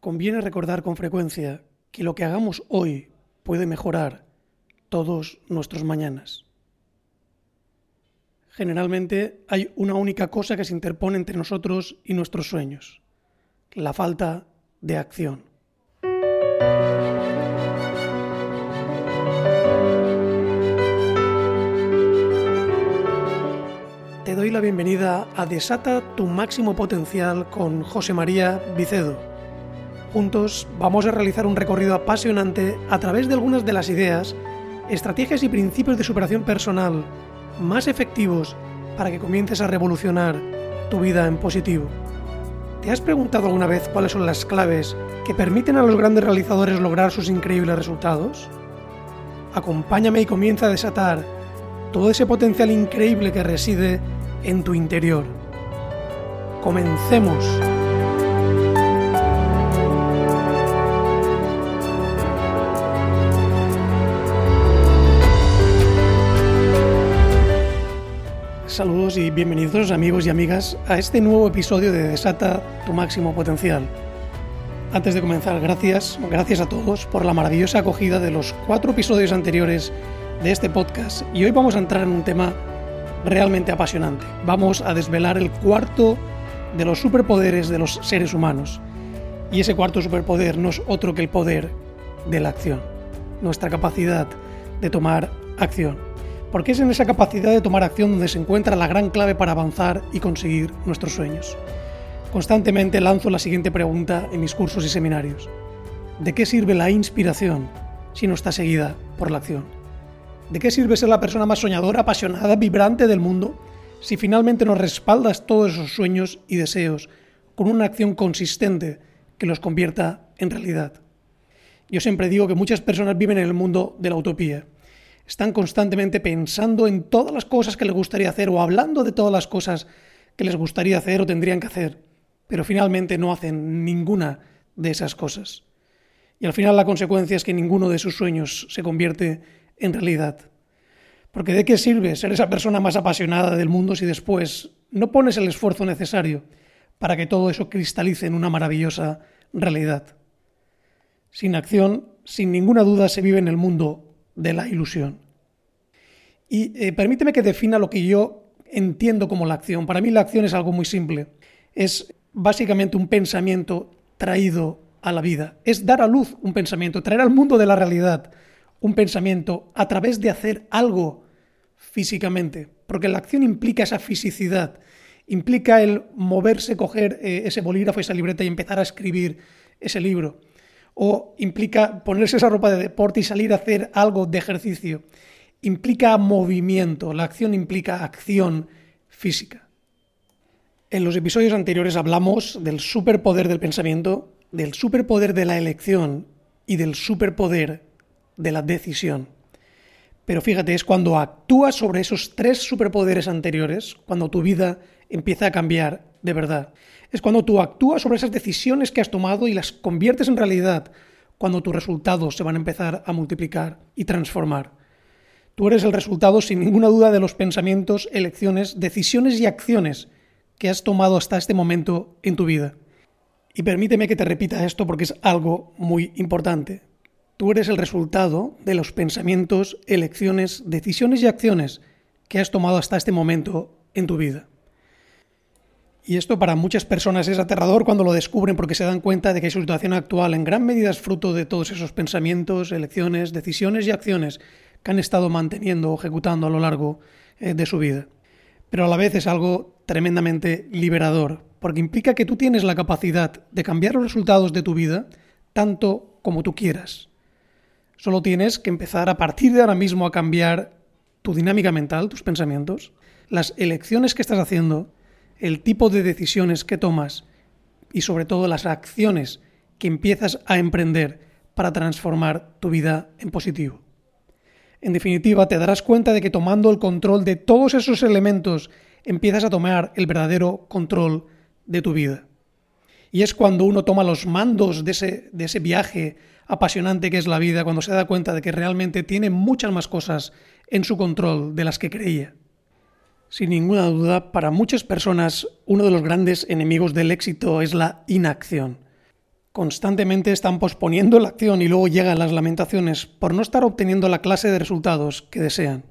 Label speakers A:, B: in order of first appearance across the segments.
A: conviene recordar con frecuencia que lo que hagamos hoy puede mejorar todos nuestros mañanas. Generalmente hay una única cosa que se interpone entre nosotros y nuestros sueños, la falta de acción. Te doy la bienvenida a Desata tu máximo potencial con José María Vicedo. Juntos vamos a realizar un recorrido apasionante a través de algunas de las ideas, estrategias y principios de superación personal más efectivos para que comiences a revolucionar tu vida en positivo. ¿Te has preguntado alguna vez cuáles son las claves que permiten a los grandes realizadores lograr sus increíbles resultados? Acompáñame y comienza a desatar todo ese potencial increíble que reside en tu interior. Comencemos. Saludos y bienvenidos amigos y amigas a este nuevo episodio de Desata tu máximo potencial. Antes de comenzar, gracias, gracias a todos por la maravillosa acogida de los cuatro episodios anteriores de este podcast y hoy vamos a entrar en un tema realmente apasionante. Vamos a desvelar el cuarto de los superpoderes de los seres humanos. Y ese cuarto superpoder no es otro que el poder de la acción, nuestra capacidad de tomar acción. Porque es en esa capacidad de tomar acción donde se encuentra la gran clave para avanzar y conseguir nuestros sueños. Constantemente lanzo la siguiente pregunta en mis cursos y seminarios. ¿De qué sirve la inspiración si no está seguida por la acción? ¿De qué sirve ser la persona más soñadora, apasionada, vibrante del mundo si finalmente no respaldas todos esos sueños y deseos con una acción consistente que los convierta en realidad? Yo siempre digo que muchas personas viven en el mundo de la utopía. Están constantemente pensando en todas las cosas que les gustaría hacer o hablando de todas las cosas que les gustaría hacer o tendrían que hacer, pero finalmente no hacen ninguna de esas cosas. Y al final la consecuencia es que ninguno de sus sueños se convierte en realidad. Porque ¿de qué sirve ser esa persona más apasionada del mundo si después no pones el esfuerzo necesario para que todo eso cristalice en una maravillosa realidad? Sin acción, sin ninguna duda, se vive en el mundo de la ilusión. Y eh, permíteme que defina lo que yo entiendo como la acción. Para mí la acción es algo muy simple. Es básicamente un pensamiento traído a la vida. Es dar a luz un pensamiento, traer al mundo de la realidad un pensamiento a través de hacer algo físicamente, porque la acción implica esa fisicidad, implica el moverse, coger eh, ese bolígrafo, esa libreta y empezar a escribir ese libro, o implica ponerse esa ropa de deporte y salir a hacer algo de ejercicio, implica movimiento, la acción implica acción física. En los episodios anteriores hablamos del superpoder del pensamiento, del superpoder de la elección y del superpoder de la decisión. Pero fíjate, es cuando actúas sobre esos tres superpoderes anteriores, cuando tu vida empieza a cambiar de verdad. Es cuando tú actúas sobre esas decisiones que has tomado y las conviertes en realidad, cuando tus resultados se van a empezar a multiplicar y transformar. Tú eres el resultado, sin ninguna duda, de los pensamientos, elecciones, decisiones y acciones que has tomado hasta este momento en tu vida. Y permíteme que te repita esto porque es algo muy importante. Tú eres el resultado de los pensamientos, elecciones, decisiones y acciones que has tomado hasta este momento en tu vida. Y esto para muchas personas es aterrador cuando lo descubren porque se dan cuenta de que su situación actual en gran medida es fruto de todos esos pensamientos, elecciones, decisiones y acciones que han estado manteniendo o ejecutando a lo largo eh, de su vida. Pero a la vez es algo tremendamente liberador, porque implica que tú tienes la capacidad de cambiar los resultados de tu vida tanto como tú quieras. Solo tienes que empezar a partir de ahora mismo a cambiar tu dinámica mental, tus pensamientos, las elecciones que estás haciendo, el tipo de decisiones que tomas y sobre todo las acciones que empiezas a emprender para transformar tu vida en positivo. En definitiva, te darás cuenta de que tomando el control de todos esos elementos empiezas a tomar el verdadero control de tu vida. Y es cuando uno toma los mandos de ese, de ese viaje apasionante que es la vida cuando se da cuenta de que realmente tiene muchas más cosas en su control de las que creía. Sin ninguna duda, para muchas personas uno de los grandes enemigos del éxito es la inacción. constantemente están posponiendo la acción y luego llegan las lamentaciones por no estar obteniendo la clase de resultados que desean.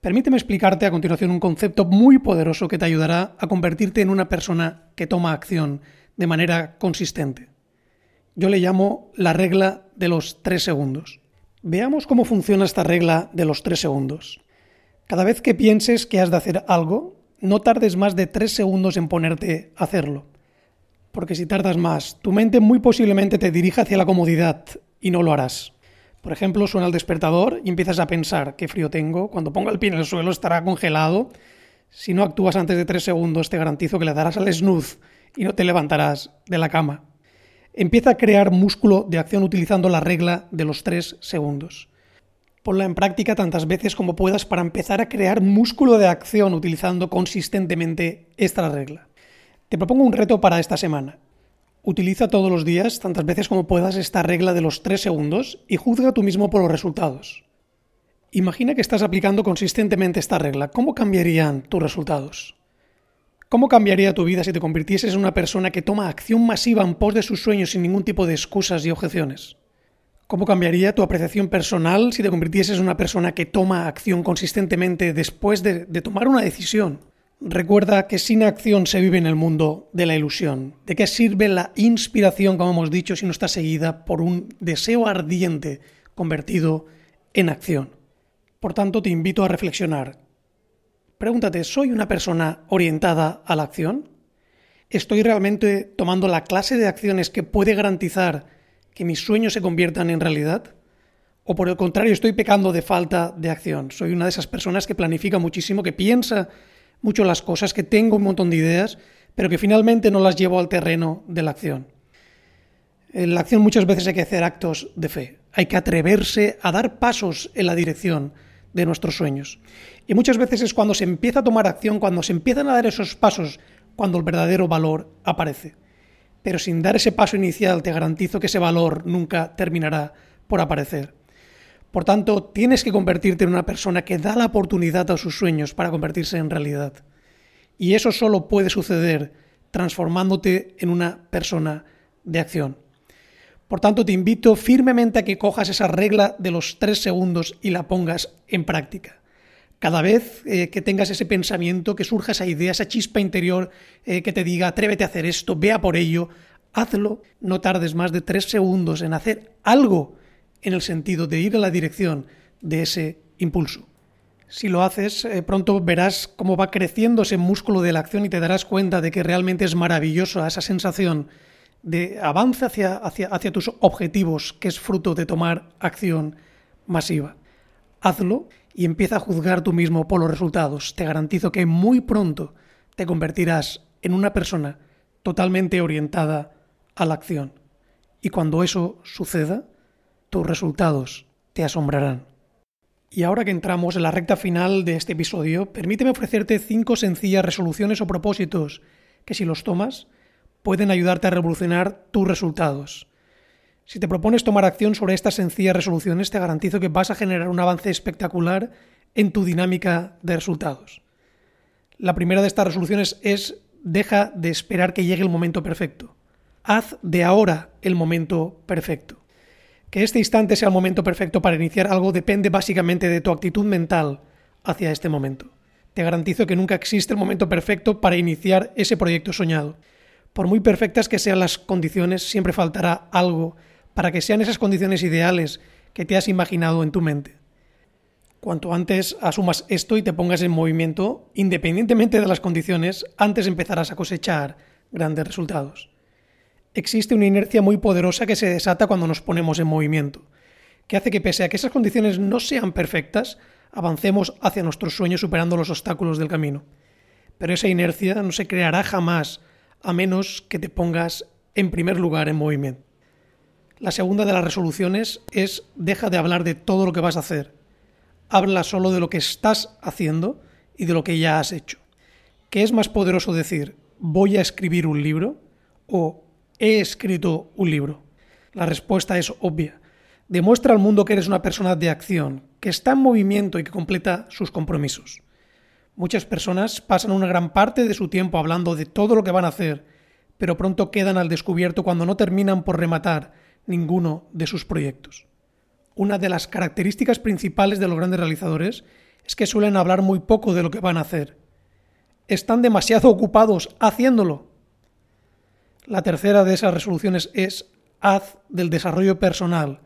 A: Permíteme explicarte a continuación un concepto muy poderoso que te ayudará a convertirte en una persona que toma acción de manera consistente. Yo le llamo la regla de los tres segundos. Veamos cómo funciona esta regla de los tres segundos. Cada vez que pienses que has de hacer algo, no tardes más de tres segundos en ponerte a hacerlo porque si tardas más, tu mente muy posiblemente te dirija hacia la comodidad y no lo harás. Por ejemplo, suena el despertador y empiezas a pensar qué frío tengo, cuando ponga el pie en el suelo estará congelado. Si no actúas antes de tres segundos, te garantizo que le darás al snooze y no te levantarás de la cama. Empieza a crear músculo de acción utilizando la regla de los tres segundos. Ponla en práctica tantas veces como puedas para empezar a crear músculo de acción utilizando consistentemente esta regla. Te propongo un reto para esta semana. Utiliza todos los días, tantas veces como puedas, esta regla de los tres segundos y juzga tú mismo por los resultados. Imagina que estás aplicando consistentemente esta regla. ¿Cómo cambiarían tus resultados? ¿Cómo cambiaría tu vida si te convirtieses en una persona que toma acción masiva en pos de sus sueños sin ningún tipo de excusas y objeciones? ¿Cómo cambiaría tu apreciación personal si te convirtieses en una persona que toma acción consistentemente después de, tomar una decisión? Recuerda que sin acción se vive en el mundo de la ilusión. ¿De qué sirve la inspiración, como hemos dicho, si no está seguida por un deseo ardiente convertido en acción? Por tanto, te invito a reflexionar. Pregúntate, ¿soy una persona orientada a la acción? ¿Estoy realmente tomando la clase de acciones que puede garantizar que mis sueños se conviertan en realidad? ¿O por el contrario, estoy pecando de falta de acción? Soy una de esas personas que planifica muchísimo, que piensa mucho las cosas, que tengo un montón de ideas, pero que finalmente no las llevo al terreno de la acción. En la acción muchas veces hay que hacer actos de fe, hay que atreverse a dar pasos en la dirección de nuestros sueños. Y muchas veces es cuando se empieza a tomar acción, cuando se empiezan a dar esos pasos, cuando el verdadero valor aparece. Pero sin dar ese paso inicial te garantizo que ese valor nunca terminará por aparecer. Por tanto, tienes que convertirte en una persona que da la oportunidad a sus sueños para convertirse en realidad. Y eso solo puede suceder transformándote en una persona de acción. Por tanto, te invito firmemente a que cojas esa regla de los tres segundos y la pongas en práctica. Cada vez eh, que tengas ese pensamiento, que surja esa idea, esa chispa interior eh, que te diga, atrévete a hacer esto, vea por ello, hazlo, no tardes más de tres segundos en hacer algo en el sentido de ir a la dirección de ese impulso. Si lo haces, eh, pronto verás cómo va creciendo ese músculo de la acción y te darás cuenta de que realmente es maravilloso esa sensación de avance hacia, hacia tus objetivos, que es fruto de tomar acción masiva. Hazlo y empieza a juzgar tú mismo por los resultados. Te garantizo que muy pronto te convertirás en una persona totalmente orientada a la acción. Y cuando eso suceda, tus resultados te asombrarán. Y ahora que entramos en la recta final de este episodio, permíteme ofrecerte cinco sencillas resoluciones o propósitos que si los tomas pueden ayudarte a revolucionar tus resultados. Si te propones tomar acción sobre estas sencillas resoluciones, te garantizo que vas a generar un avance espectacular en tu dinámica de resultados. La primera de estas resoluciones es deja de esperar que llegue el momento perfecto. Haz de ahora el momento perfecto. Que este instante sea el momento perfecto para iniciar algo depende básicamente de tu actitud mental hacia este momento. Te garantizo que nunca existe el momento perfecto para iniciar ese proyecto soñado. Por muy perfectas que sean las condiciones, siempre faltará algo para que sean esas condiciones ideales que te has imaginado en tu mente. Cuanto antes asumas esto y te pongas en movimiento, independientemente de las condiciones, antes empezarás a cosechar grandes resultados existe una inercia muy poderosa que se desata cuando nos ponemos en movimiento, que hace que pese a que esas condiciones no sean perfectas, avancemos hacia nuestros sueños superando los obstáculos del camino. Pero esa inercia no se creará jamás a menos que te pongas en primer lugar en movimiento. La segunda de las resoluciones es deja de hablar de todo lo que vas a hacer. Habla solo de lo que estás haciendo y de lo que ya has hecho. ¿Qué es más poderoso decir voy a escribir un libro o he escrito un libro? La respuesta es obvia. Demuestra al mundo que eres una persona de acción, que está en movimiento y que completa sus compromisos. Muchas personas pasan una gran parte de su tiempo hablando de todo lo que van a hacer, pero pronto quedan al descubierto cuando no terminan por rematar ninguno de sus proyectos. Una de las características principales de los grandes realizadores es que suelen hablar muy poco de lo que van a hacer. Están demasiado ocupados haciéndolo. La tercera de esas resoluciones es haz del desarrollo personal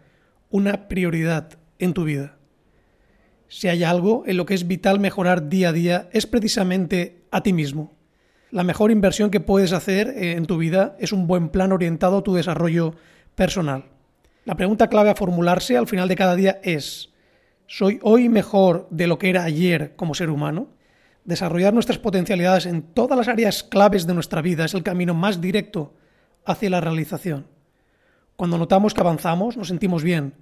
A: una prioridad en tu vida. Si hay algo en lo que es vital mejorar día a día es precisamente a ti mismo. La mejor inversión que puedes hacer en tu vida es un buen plan orientado a tu desarrollo personal. La pregunta clave a formularse al final de cada día es, ¿soy hoy mejor de lo que era ayer como ser humano? Desarrollar nuestras potencialidades en todas las áreas claves de nuestra vida es el camino más directo hacia la realización. Cuando notamos que avanzamos, nos sentimos bien.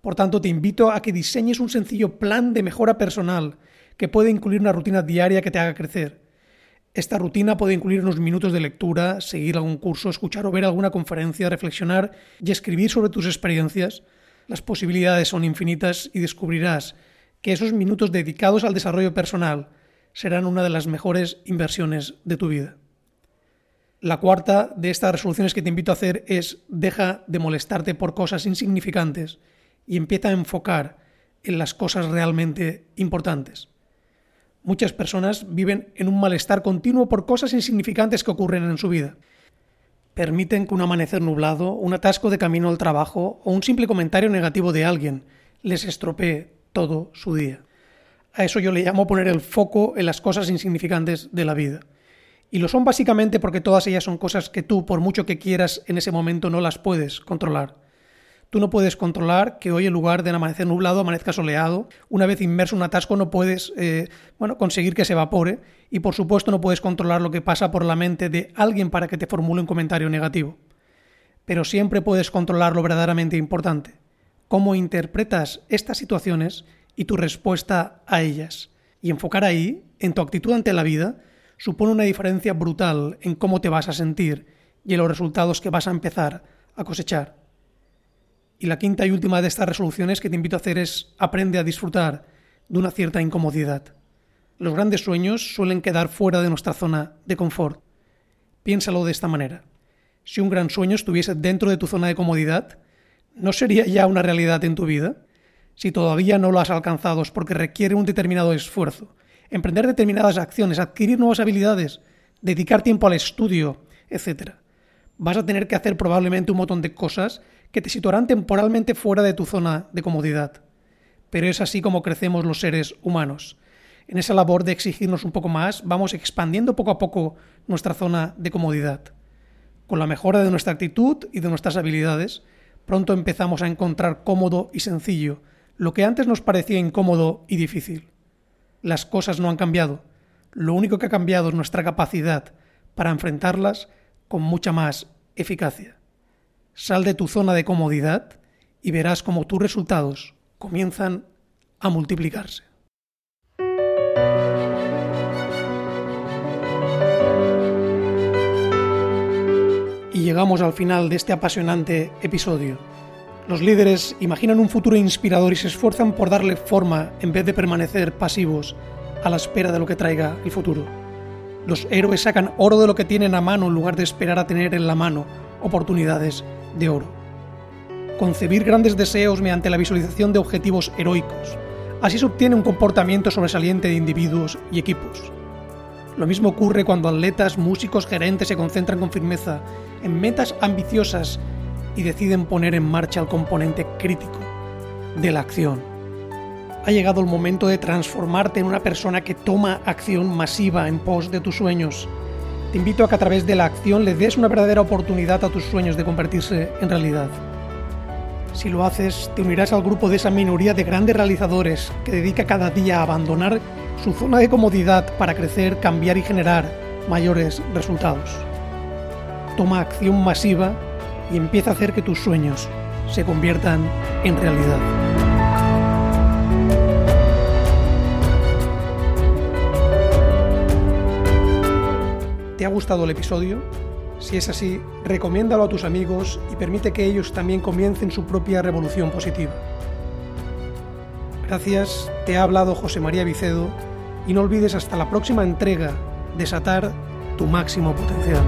A: Por tanto, te invito a que diseñes un sencillo plan de mejora personal que puede incluir una rutina diaria que te haga crecer. Esta rutina puede incluir unos minutos de lectura, seguir algún curso, escuchar o ver alguna conferencia, reflexionar y escribir sobre tus experiencias. Las posibilidades son infinitas y descubrirás que esos minutos dedicados al desarrollo personal serán una de las mejores inversiones de tu vida. La cuarta de estas resoluciones que te invito a hacer es deja de molestarte por cosas insignificantes y empieza a enfocar en las cosas realmente importantes. Muchas personas viven en un malestar continuo por cosas insignificantes que ocurren en su vida. Permiten que un amanecer nublado, un atasco de camino al trabajo o un simple comentario negativo de alguien les estropee todo su día. A eso yo le llamo poner el foco en las cosas insignificantes de la vida. Y lo son básicamente porque todas ellas son cosas que tú, por mucho que quieras, en ese momento no las puedes controlar. Tú no puedes controlar que hoy en lugar de amanecer nublado amanezca soleado. Una vez inmerso en un atasco no puedes eh, bueno, conseguir que se evapore y por supuesto no puedes controlar lo que pasa por la mente de alguien para que te formule un comentario negativo. Pero siempre puedes controlar lo verdaderamente importante. Cómo interpretas estas situaciones y tu respuesta a ellas. Y enfocar ahí, en tu actitud ante la vida, supone una diferencia brutal en cómo te vas a sentir y en los resultados que vas a empezar a cosechar. Y la quinta y última de estas resoluciones que te invito a hacer es aprende a disfrutar de una cierta incomodidad. Los grandes sueños suelen quedar fuera de nuestra zona de confort. Piénsalo de esta manera. Si un gran sueño estuviese dentro de tu zona de comodidad, ¿no sería ya una realidad en tu vida? Si todavía no lo has alcanzado es porque requiere un determinado esfuerzo, emprender determinadas acciones, adquirir nuevas habilidades, dedicar tiempo al estudio, etc. Vas a tener que hacer probablemente un montón de cosas que te situarán temporalmente fuera de tu zona de comodidad. Pero es así como crecemos los seres humanos. En esa labor de exigirnos un poco más, vamos expandiendo poco a poco nuestra zona de comodidad. Con la mejora de nuestra actitud y de nuestras habilidades, pronto empezamos a encontrar cómodo y sencillo lo que antes nos parecía incómodo y difícil las cosas no han cambiado. Lo único que ha cambiado es nuestra capacidad para enfrentarlas con mucha más eficacia. Sal de tu zona de comodidad y verás cómo tus resultados comienzan a multiplicarse. Y llegamos al final de este apasionante episodio. Los líderes imaginan un futuro inspirador y se esfuerzan por darle forma en vez de permanecer pasivos a la espera de lo que traiga el futuro. Los héroes sacan oro de lo que tienen a mano en lugar de esperar a tener en la mano oportunidades de oro. Concebir grandes deseos mediante la visualización de objetivos heroicos. Así se obtiene un comportamiento sobresaliente de individuos y equipos. Lo mismo ocurre cuando atletas, músicos, gerentes se concentran con firmeza en metas ambiciosas y deciden poner en marcha el componente crítico de la acción. Ha llegado el momento de transformarte en una persona que toma acción masiva en pos de tus sueños. Te invito a que a través de la acción le des una verdadera oportunidad a tus sueños de convertirse en realidad. Si lo haces, te unirás al grupo de esa minoría de grandes realizadores que dedica cada día a abandonar su zona de comodidad para crecer, cambiar y generar mayores resultados. Toma acción masiva y empieza a hacer que tus sueños se conviertan en realidad. ¿Te ha gustado el episodio? Si es así, recomiéndalo a tus amigos y permite que ellos también comiencen su propia revolución positiva. Gracias, te ha hablado José María Vicedo y no olvides hasta la próxima entrega desatar tu máximo potencial.